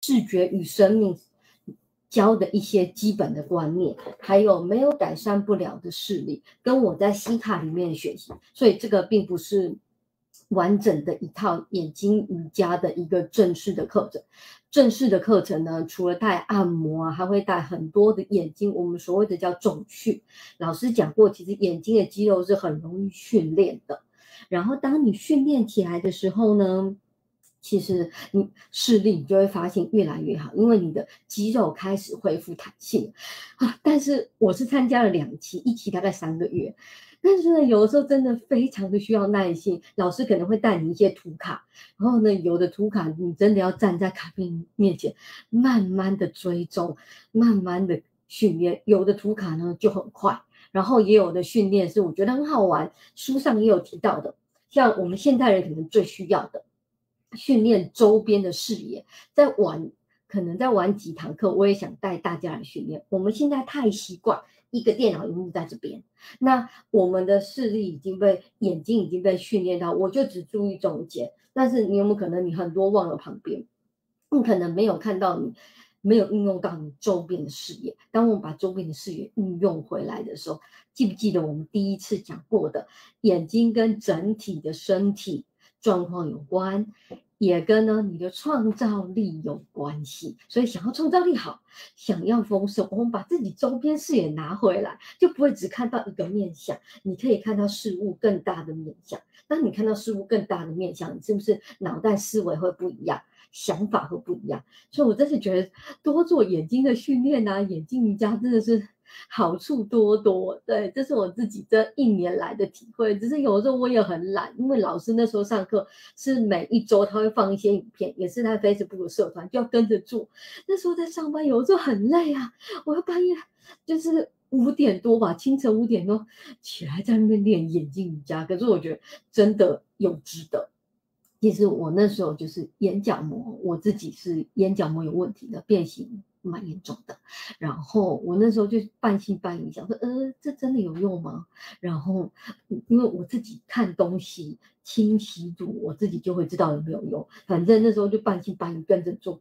视觉与生命教的一些基本的观念，还有没有改善不了的视力，跟我在西塔里面学习，所以这个并不是完整的一套眼睛瑜伽的一个正式的课程。正式的课程呢，除了带按摩啊，还会带很多的眼睛，我们所谓的叫重训。老师讲过，其实眼睛的肌肉是很容易训练的。然后当你训练起来的时候呢，其实你视力你就会发现越来越好，因为你的肌肉开始恢复弹性啊。但是我是参加了两期，一期大概三个月。但是呢，有的时候真的非常的需要耐心。老师可能会带你一些图卡，然后呢，有的图卡你真的要站在卡片面前，慢慢的追踪，慢慢的训练。有的图卡呢就很快，然后也有的训练是我觉得很好玩。书上也有提到的，像我们现代人可能最需要的训练周边的视野，在玩可能在玩几堂课，我也想带大家来训练。我们现在太习惯。一个电脑荧幕在这边，那我们的视力已经被眼睛已经被训练到，我就只注意中间。但是你有没有可能你很多忘了旁边？你可能没有看到你没有运用到你周边的视野。当我们把周边的视野运用回来的时候，记不记得我们第一次讲过的，眼睛跟整体的身体状况有关？也跟呢你的创造力有关系，所以想要创造力好，想要丰盛，我们把自己周边视野拿回来，就不会只看到一个面相，你可以看到事物更大的面相。当你看到事物更大的面相，你是不是脑袋思维会不一样，想法会不一样？所以我真是觉得多做眼睛的训练啊，眼睛瑜伽真的是。好处多多，对，这是我自己这一年来的体会。只是有时候我也很懒，因为老师那时候上课是每一周他会放一些影片，也是在 Facebook 社团就要跟着做。那时候在上班，有时候很累啊，我要半夜就是五点多吧，清晨五点多起来在那边练眼睛瑜伽。可是我觉得真的有值得。其实我那时候就是眼角膜，我自己是眼角膜有问题的变形。蛮严重的，然后我那时候就半信半疑，想说，呃，这真的有用吗？然后因为我自己看东西清晰度，我自己就会知道有没有用。反正那时候就半信半疑跟着做，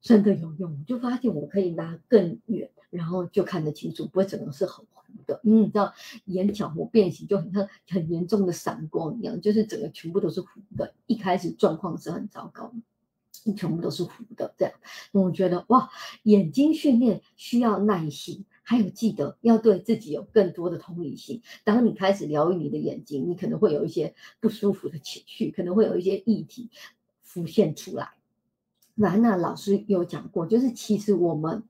真的有用，我就发现我可以拿更远，然后就看得清楚，不会整个是很糊的。因为你知道眼角膜变形就很像很严重的散光一样，就是整个全部都是糊的。一开始状况是很糟糕。全部都是糊的，这样，我觉得哇，眼睛训练需要耐心，还有记得要对自己有更多的同理心。当你开始疗愈你的眼睛，你可能会有一些不舒服的情绪，可能会有一些议题浮现出来。兰娜老师有讲过，就是其实我们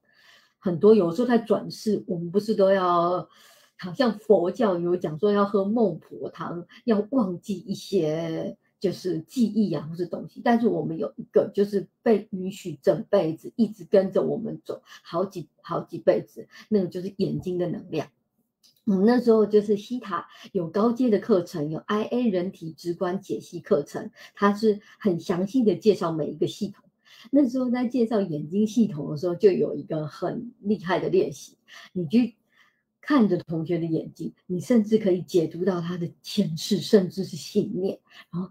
很多有时候在转世，我们不是都要，好像佛教有讲说要喝孟婆汤，要忘记一些。就是记忆啊，或是东西，但是我们有一个，就是被允许整辈子一直跟着我们走，好几好几辈子，那个就是眼睛的能量。我们那时候就是西塔有高阶的课程，有 IA 人体直观解析课程，它是很详细的介绍每一个系统。那时候在介绍眼睛系统的时候，就有一个很厉害的练习，你去看着同学的眼睛，你甚至可以解读到他的前世，甚至是信念，然后。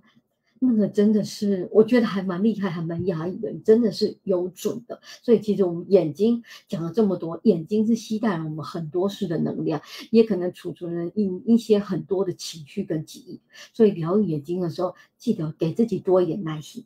那个真的是，我觉得还蛮厉害，还蛮压抑的。你真的是有准的，所以其实我们眼睛讲了这么多，眼睛是吸带了我们很多事的能量，也可能储存了一一些很多的情绪跟记忆。所以疗愈眼睛的时候，记得给自己多一点耐心。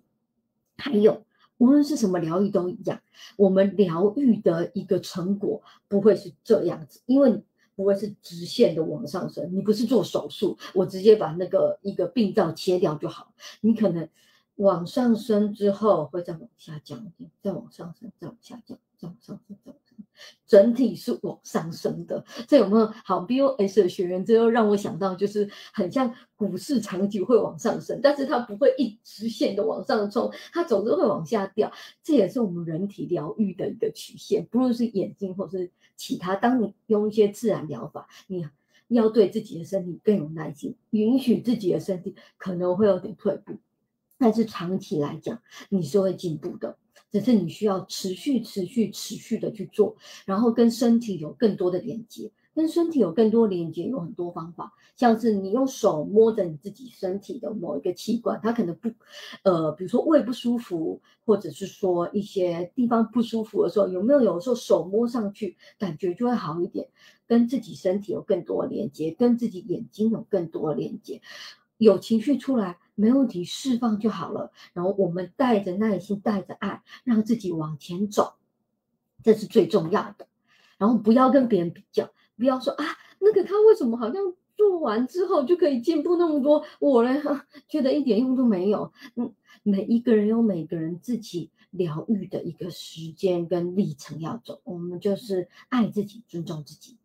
还有，无论是什么疗愈都一样，我们疗愈的一个成果不会是这样子，因为。不会是直线的往上升，你不是做手术，我直接把那个一个病灶切掉就好。你可能往上升之后会再往下降，再往上升，再往下降，再往上升，再往上，整体是往上升的。这有没有好？BOS 的学员，这又让我想到，就是很像股市长期会往上升，但是它不会一直线的往上冲，它总是会往下掉。这也是我们人体疗愈的一个曲线，不论是眼睛或是。其他，当你用一些自然疗法，你要对自己的身体更有耐心，允许自己的身体可能会有点退步，但是长期来讲你是会进步的，只是你需要持续、持续、持续的去做，然后跟身体有更多的连接。跟身体有更多连接，有很多方法，像是你用手摸着你自己身体的某一个器官，它可能不，呃，比如说胃不舒服，或者是说一些地方不舒服的时候，有没有有时候手摸上去感觉就会好一点，跟自己身体有更多连接，跟自己眼睛有更多连接，有情绪出来没问题，释放就好了。然后我们带着耐心，带着爱，让自己往前走，这是最重要的。然后不要跟别人比较。不要说啊，那个他为什么好像做完之后就可以进步那么多？我呢，觉得一点用都没有。嗯，每一个人有每个人自己疗愈的一个时间跟历程要走，我们就是爱自己，尊重自己。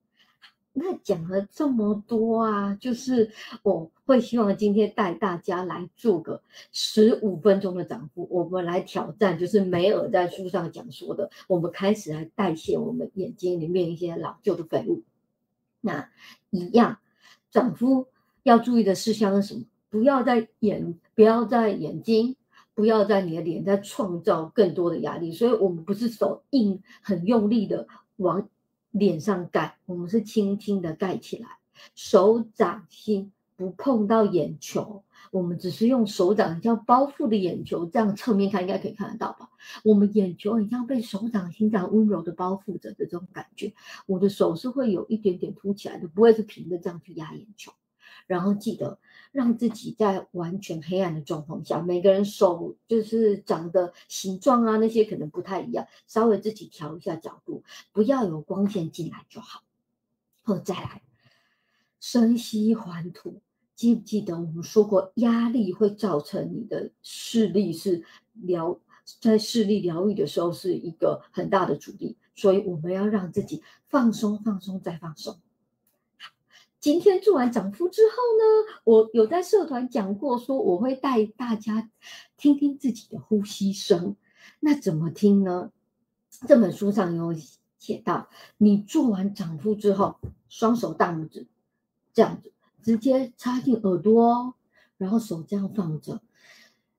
那讲了这么多啊，就是我会希望今天带大家来做个十五分钟的涨幅，我们来挑战，就是梅尔在书上讲说的，我们开始来代谢我们眼睛里面一些老旧的废物。那一样，丈夫要注意的事项是什么？不要在眼，不要在眼睛，不要在你的脸，在创造更多的压力。所以，我们不是手硬很用力的往脸上盖，我们是轻轻的盖起来，手掌心不碰到眼球。我们只是用手掌像包覆的眼球，这样侧面看应该可以看得到吧？我们眼球很像被手掌心这样温柔的包覆着的这种感觉。我的手是会有一点点凸起来的，不会是平的这样去压眼球。然后记得让自己在完全黑暗的状况下，每个人手就是长的形状啊，那些可能不太一样，稍微自己调一下角度，不要有光线进来就好。后再来，深吸缓吐。记不记得我们说过，压力会造成你的视力是疗在视力疗愈的时候是一个很大的阻力，所以我们要让自己放松、放松再放松。今天做完涨幅之后呢，我有在社团讲过，说我会带大家听听自己的呼吸声。那怎么听呢？这本书上有写到，你做完涨幅之后，双手大拇指这样子。直接插进耳朵，然后手这样放着，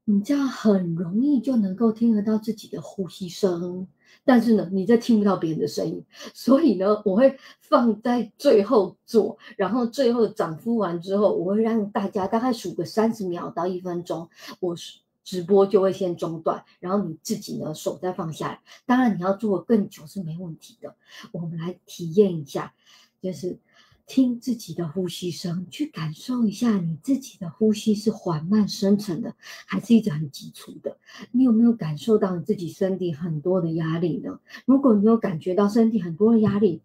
你这样很容易就能够听得到自己的呼吸声。但是呢，你再听不到别人的声音，所以呢，我会放在最后做，然后最后涨呼完之后，我会让大家大概数个三十秒到一分钟，我直播就会先中断，然后你自己呢手再放下来。当然你要做更久是没问题的。我们来体验一下，就是。听自己的呼吸声，去感受一下你自己的呼吸是缓慢深沉的，还是一直很急促的？你有没有感受到你自己身体很多的压力呢？如果你有感觉到身体很多的压力，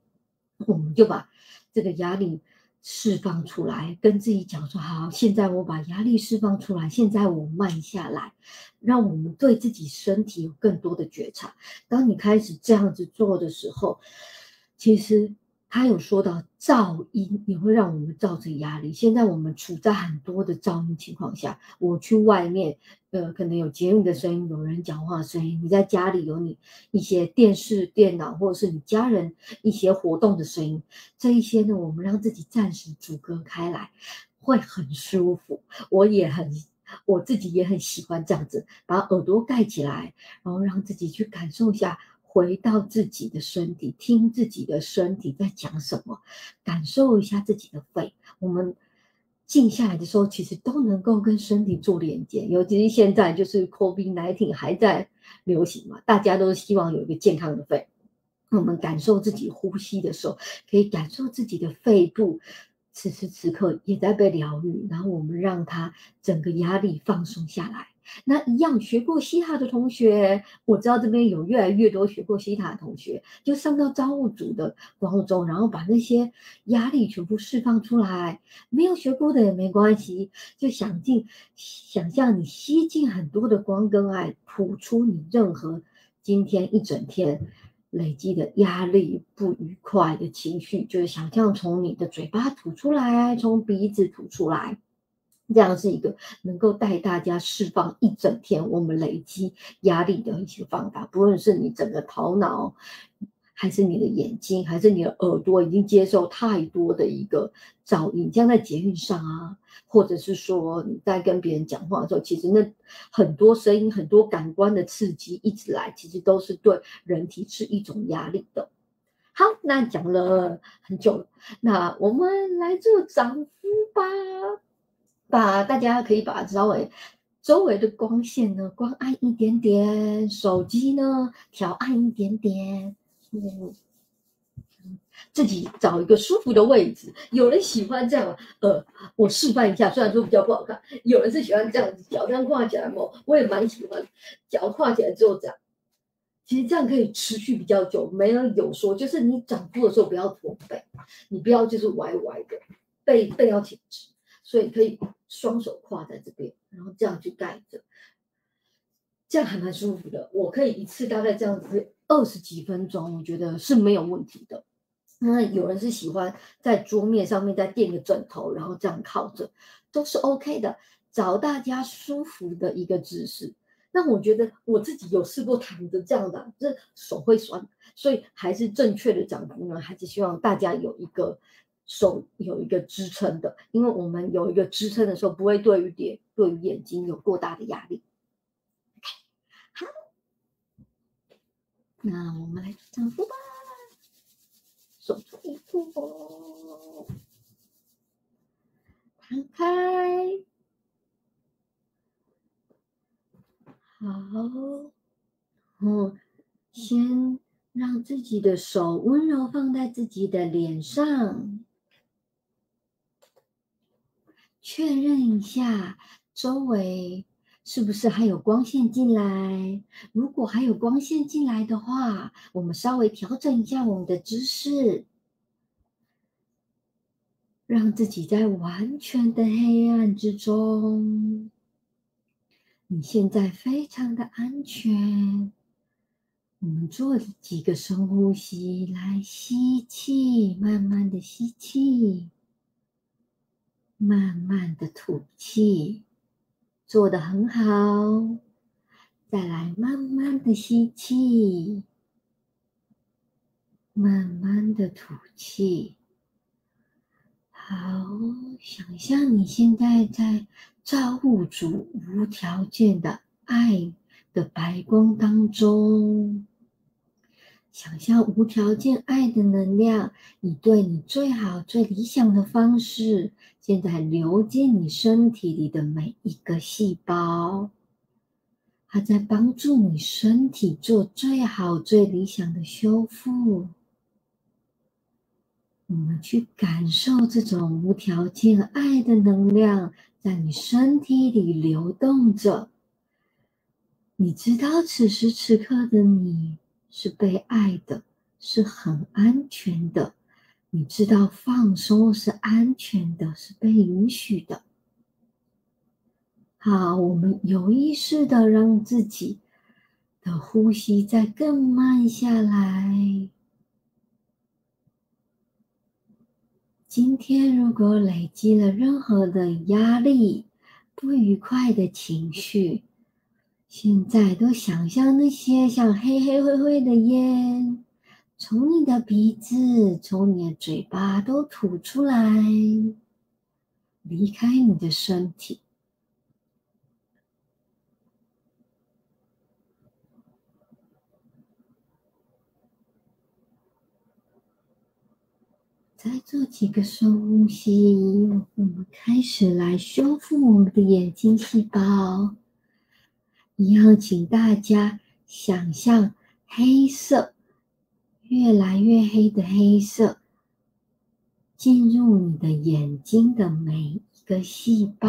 我们就把这个压力释放出来，跟自己讲说：好，现在我把压力释放出来，现在我慢下来，让我们对自己身体有更多的觉察。当你开始这样子做的时候，其实。他有说到噪音也会让我们造成压力。现在我们处在很多的噪音情况下，我去外面，呃，可能有节目的声音，有人讲话声音；你在家里有你一些电视、电脑，或者是你家人一些活动的声音，这一些呢，我们让自己暂时阻隔开来，会很舒服。我也很，我自己也很喜欢这样子，把耳朵盖起来，然后让自己去感受一下。回到自己的身体，听自己的身体在讲什么，感受一下自己的肺。我们静下来的时候，其实都能够跟身体做连接。尤其是现在，就是 COVID nineteen 还在流行嘛，大家都希望有一个健康的肺。我们感受自己呼吸的时候，可以感受自己的肺部此时此刻也在被疗愈，然后我们让它整个压力放松下来。那一样学过西塔的同学，我知道这边有越来越多学过西塔的同学，就上到造物主的光中，然后把那些压力全部释放出来。没有学过的也没关系，就想进想象你吸进很多的光跟爱，吐出你任何今天一整天累积的压力、不愉快的情绪，就是想象从你的嘴巴吐出来，从鼻子吐出来。这样是一个能够带大家释放一整天我们累积压力的一些方法，不论是你整个头脑，还是你的眼睛，还是你的耳朵，已经接受太多的一个噪音，像在捷运上啊，或者是说你在跟别人讲话的时候，其实那很多声音、很多感官的刺激一直来，其实都是对人体是一种压力的。好，那讲了很久了，那我们来做涨幅吧。把大家可以把稍微周围的光线呢关暗一点点，手机呢调暗一点点。嗯，自己找一个舒服的位置。有人喜欢这样，呃，我示范一下，虽然说比较不好看。有人是喜欢这样子，脚这样跨起来嘛，我也蛮喜欢，脚跨起来之后这样。其实这样可以持续比较久，没人有说，就是你涨幅的时候不要驼背，你不要就是歪歪的，背背要挺直，所以可以双手跨在这边，然后这样去盖着，这样还蛮舒服的。我可以一次大概这样子二十几分钟，我觉得是没有问题的。那有人是喜欢在桌面上面再垫个枕头，然后这样靠着，都是 OK 的，找大家舒服的一个姿势。那我觉得我自己有试过躺着这样的，这手会酸，所以还是正确的涨幅呢，还是希望大家有一个手有一个支撑的，因为我们有一个支撑的时候，不会对于眼对于眼睛有过大的压力。好，那我们来涨幅吧，手出一步，摊开。好，嗯，先让自己的手温柔放在自己的脸上，确认一下周围是不是还有光线进来。如果还有光线进来的话，我们稍微调整一下我们的姿势，让自己在完全的黑暗之中。你现在非常的安全。我们做几个深呼吸，来吸气，慢慢的吸气，慢慢的吐气，做的很好。再来，慢慢的吸气，慢慢的吐气。好，想象你现在在。造物主无条件的爱的白光当中，想象无条件爱的能量，以对你最好、最理想的方式，现在流进你身体里的每一个细胞，它在帮助你身体做最好、最理想的修复。我们去感受这种无条件爱的能量。在你身体里流动着，你知道此时此刻的你是被爱的，是很安全的。你知道放松是安全的，是被允许的。好，我们有意识的让自己的呼吸再更慢下来。今天如果累积了任何的压力、不愉快的情绪，现在都想象那些像黑黑灰灰的烟，从你的鼻子、从你的嘴巴都吐出来，离开你的身体。再做几个深呼吸，我们开始来修复我们的眼睛细胞。一样，请大家想象黑色，越来越黑的黑色，进入你的眼睛的每一个细胞，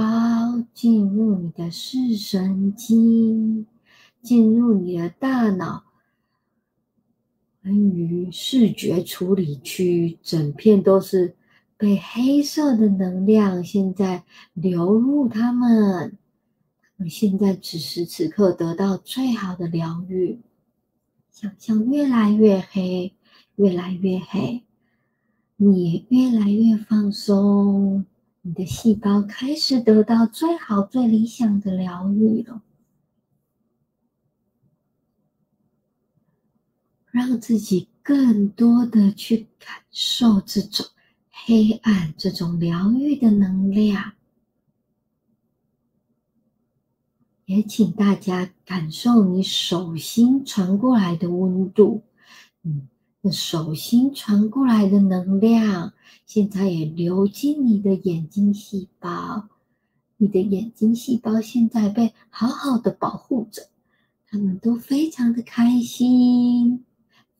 进入你的视神经，进入你的大脑。关于视觉处理区，整片都是被黑色的能量现在流入他们。你现在此时此刻得到最好的疗愈。想象越来越黑，越来越黑，你也越来越放松，你的细胞开始得到最好、最理想的疗愈了。让自己更多的去感受这种黑暗、这种疗愈的能量，也请大家感受你手心传过来的温度。嗯，那手心传过来的能量，现在也流进你的眼睛细胞。你的眼睛细胞现在被好好的保护着，他们都非常的开心，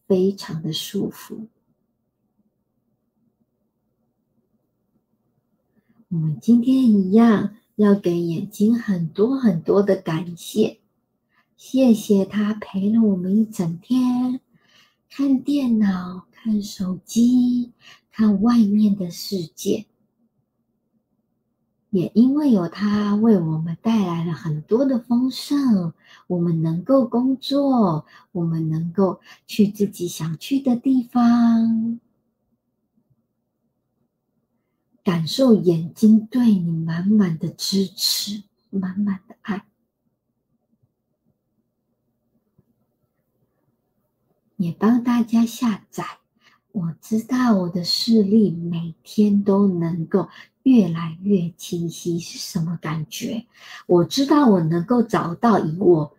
非常的舒服。我们今天一样要给眼睛很多很多的感谢，谢谢它陪了我们一整天，看电脑、看手机、看外面的世界，也因为有它为我们带来了很多的丰盛，我们能够工作，我们能够去自己想去的地方。感受眼睛对你满满的支持，满满的爱。也帮大家下载。我知道我的视力每天都能够越来越清晰，是什么感觉？我知道我能够找到以我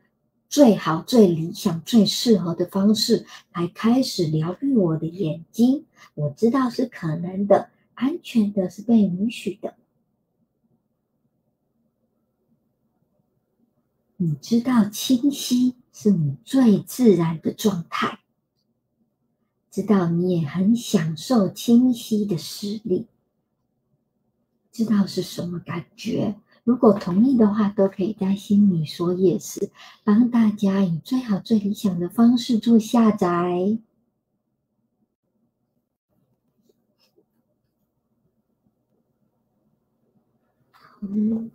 最好、最理想、最适合的方式来开始疗愈我的眼睛。我知道是可能的。安全的是被允许的。你知道清晰是你最自然的状态，知道你也很享受清晰的视力，知道是什么感觉。如果同意的话，都可以在心里说 yes，帮大家以最好最理想的方式做下载。嗯，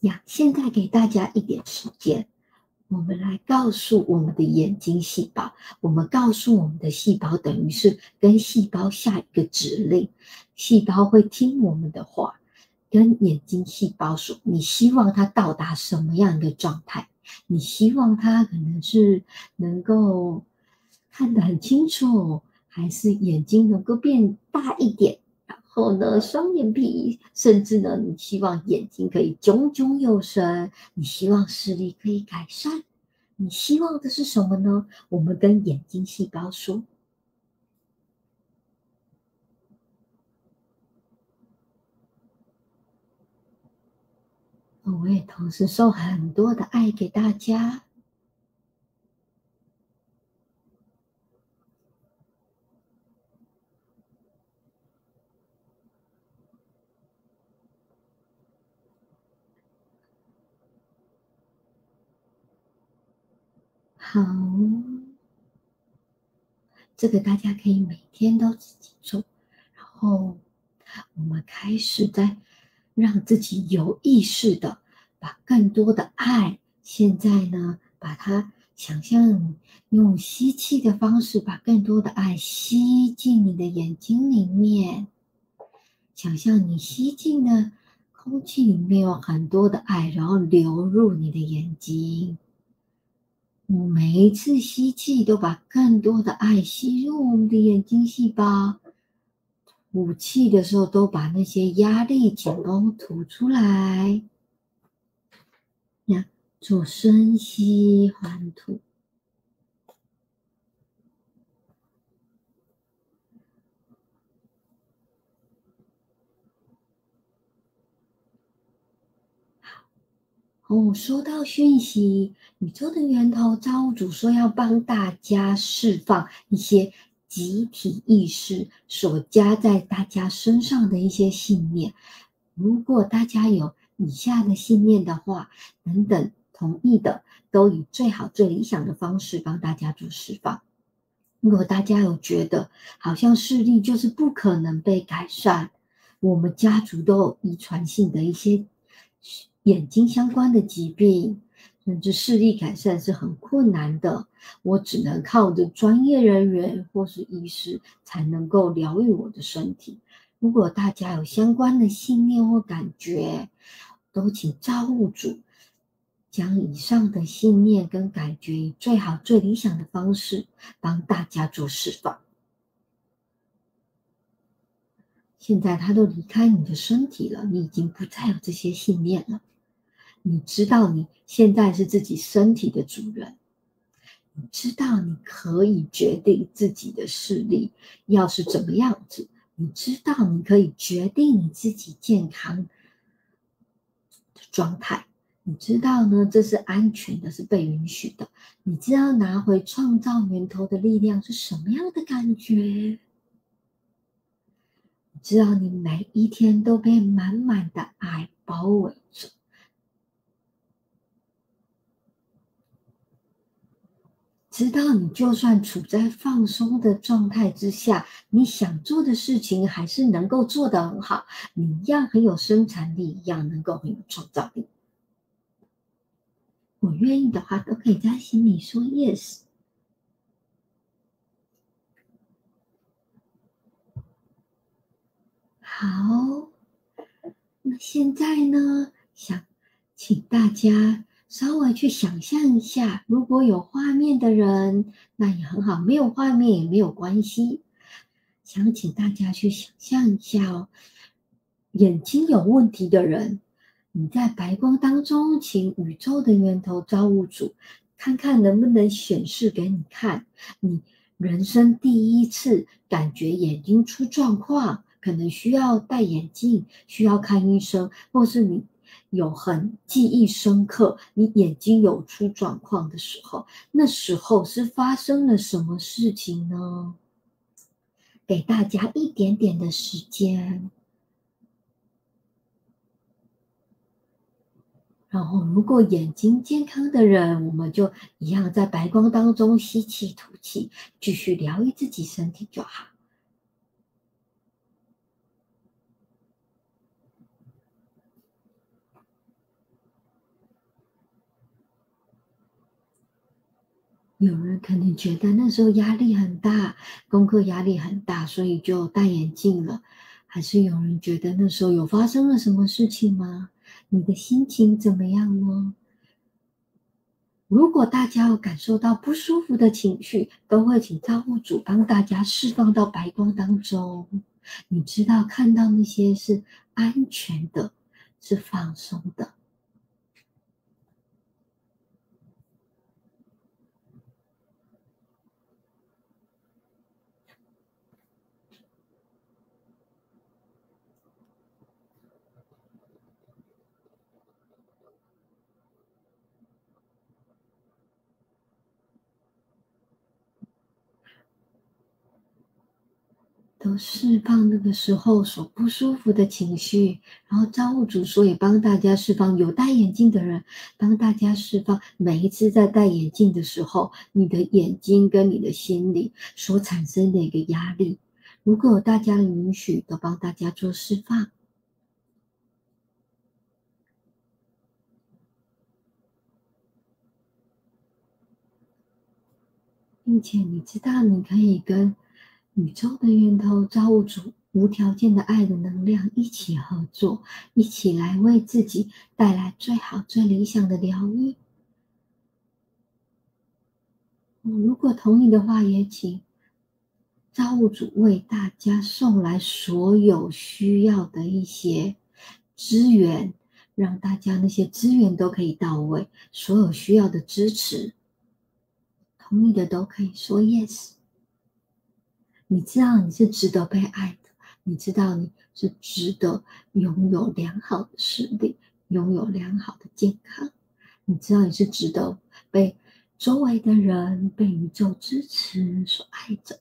呀，现在给大家一点时间，我们来告诉我们的眼睛细胞，我们告诉我们的细胞，等于是跟细胞下一个指令，细胞会听我们的话，跟眼睛细胞说，你希望它到达什么样的状态？你希望它可能是能够看得很清楚，还是眼睛能够变大一点？后呢，双眼皮，甚至呢，你希望眼睛可以炯炯有神，你希望视力可以改善，你希望的是什么呢？我们跟眼睛细胞说，我也同时送很多的爱给大家。好，这个大家可以每天都自己做，然后我们开始在让自己有意识的把更多的爱，现在呢，把它想象用吸气的方式，把更多的爱吸进你的眼睛里面，想象你吸进的空气里面有很多的爱，然后流入你的眼睛。我每一次吸气，都把更多的爱吸入我们的眼睛细胞；吐气的时候，都把那些压力、紧绷吐出来。呀，做深吸缓吐。哦，收到讯息，宇宙的源头造物主说要帮大家释放一些集体意识所加在大家身上的一些信念。如果大家有以下的信念的话，等等同意的，都以最好最理想的方式帮大家做释放。如果大家有觉得好像视力就是不可能被改善，我们家族都有遗传性的一些。眼睛相关的疾病，甚至视力改善是很困难的。我只能靠着专业人员或是医师才能够疗愈我的身体。如果大家有相关的信念或感觉，都请造物主将以上的信念跟感觉以最好最理想的方式帮大家做释放。现在他都离开你的身体了，你已经不再有这些信念了。你知道你现在是自己身体的主人，你知道你可以决定自己的视力要是怎么样子，你知道你可以决定你自己健康的状态，你知道呢这是安全的，是被允许的，你知道拿回创造源头的力量是什么样的感觉？你知道你每一天都被满满的爱包围知道你就算处在放松的状态之下，你想做的事情还是能够做得很好，你一样很有生产力，一样能够很有创造力。我愿意的话，都可以在心里说 yes。好，那现在呢，想请大家。稍微去想象一下，如果有画面的人，那也很好；没有画面也没有关系。想请大家去想象一下哦，眼睛有问题的人，你在白光当中，请宇宙的源头造物主，看看能不能显示给你看，你人生第一次感觉眼睛出状况，可能需要戴眼镜，需要看医生，或是你。有很记忆深刻，你眼睛有出状况的时候，那时候是发生了什么事情呢？给大家一点点的时间，然后如果眼睛健康的人，我们就一样在白光当中吸气吐气，继续疗愈自己身体就好。有人可能觉得那时候压力很大，功课压力很大，所以就戴眼镜了。还是有人觉得那时候有发生了什么事情吗？你的心情怎么样呢？如果大家有感受到不舒服的情绪，都会请造物主帮大家释放到白光当中。你知道，看到那些是安全的，是放松的。都释放那个时候所不舒服的情绪，然后造物主说也帮大家释放，有戴眼镜的人帮大家释放。每一次在戴眼镜的时候，你的眼睛跟你的心里所产生的一个压力，如果有大家的允许，都帮大家做释放，并且你知道你可以跟。宇宙的源头，造物主无条件的爱的能量，一起合作，一起来为自己带来最好、最理想的疗愈。如果同意的话，也请造物主为大家送来所有需要的一些资源，让大家那些资源都可以到位，所有需要的支持，同意的都可以说 yes。你知道你是值得被爱的，你知道你是值得拥有良好的视力，拥有良好的健康，你知道你是值得被周围的人、被宇宙支持所爱着。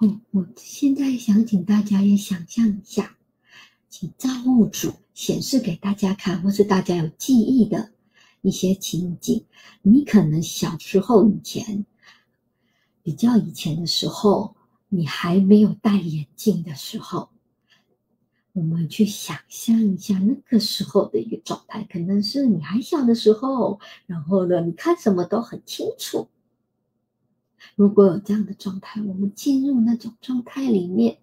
嗯，我现在想请大家也想象一下，请造物主显示给大家看，或是大家有记忆的一些情景。你可能小时候以前，比较以前的时候，你还没有戴眼镜的时候，我们去想象一下那个时候的一个状态，可能是你还小的时候，然后呢，你看什么都很清楚。如果有这样的状态，我们进入那种状态里面，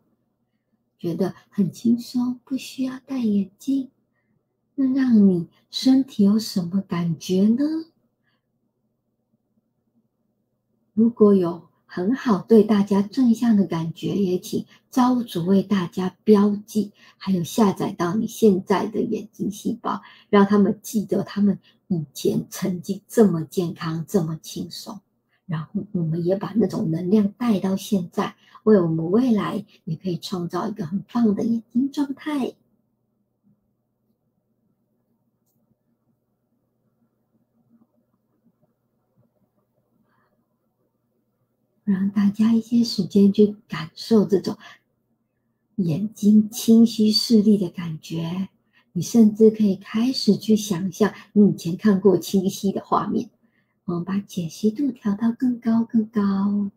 觉得很轻松，不需要戴眼镜，那让你身体有什么感觉呢？如果有很好对大家正向的感觉，也请招主为大家标记，还有下载到你现在的眼睛细胞，让他们记得他们以前曾经这么健康、这么轻松。然后我们也把那种能量带到现在，为我们未来也可以创造一个很棒的眼睛状态。让大家一些时间去感受这种眼睛清晰视力的感觉。你甚至可以开始去想象你以前看过清晰的画面。我们把解析度调到更高、更高。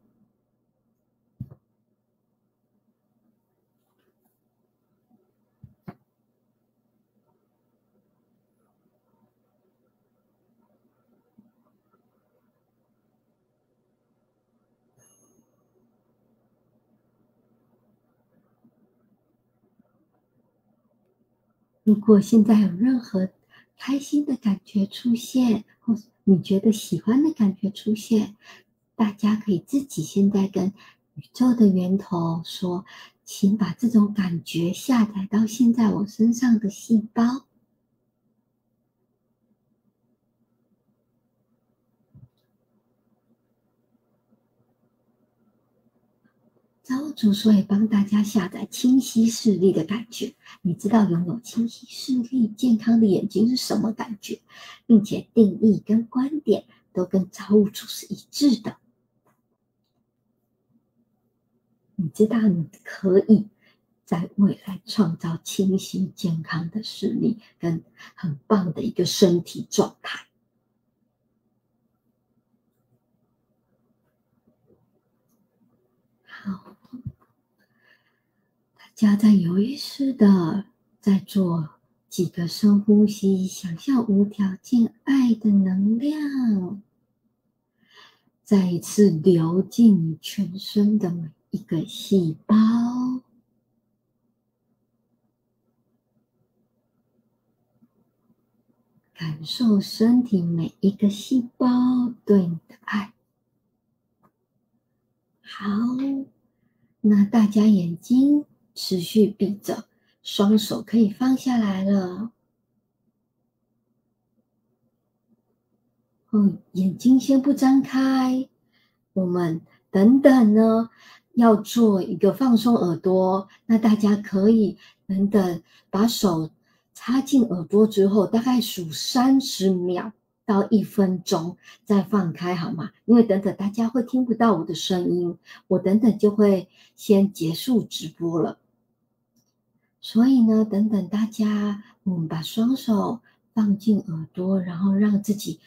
如果现在有任何开心的感觉出现，或你觉得喜欢的感觉出现，大家可以自己现在跟宇宙的源头说，请把这种感觉下载到现在我身上的细胞。造物主说也帮大家下载清晰视力的感觉。你知道拥有清晰视力、健康的眼睛是什么感觉，并且定义跟观点都跟造物主是一致的。你知道你可以在未来创造清晰、健康的视力，跟很棒的一个身体状态。好。家在有意识的在做几个深呼吸，想象无条件爱的能量再一次流进你全身的每一个细胞，感受身体每一个细胞对你的爱。好，那大家眼睛。持续闭着，双手可以放下来了。嗯，眼睛先不张开。我们等等呢，要做一个放松耳朵。那大家可以等等，把手插进耳朵之后，大概数三十秒到一分钟，再放开好吗？因为等等大家会听不到我的声音，我等等就会先结束直播了。所以呢，等等大家，我们把双手放进耳朵，然后让自己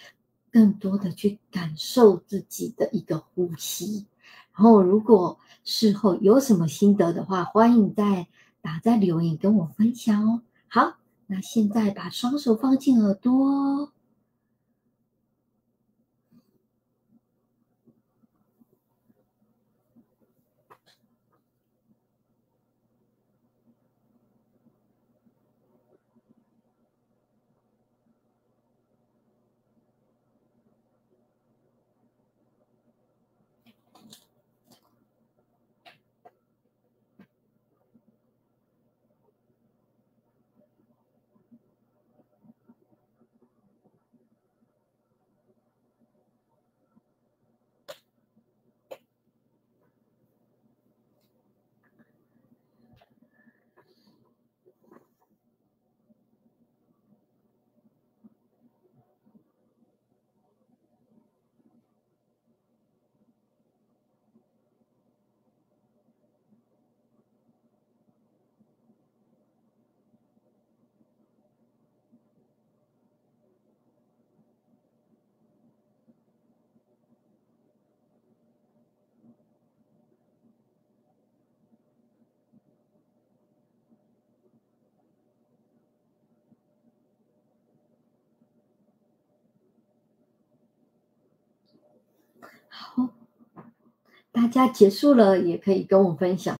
更多的去感受自己的一个呼吸。然后，如果事后有什么心得的话，欢迎在打在留言跟我分享哦。好，那现在把双手放进耳朵。好，大家结束了也可以跟我分享。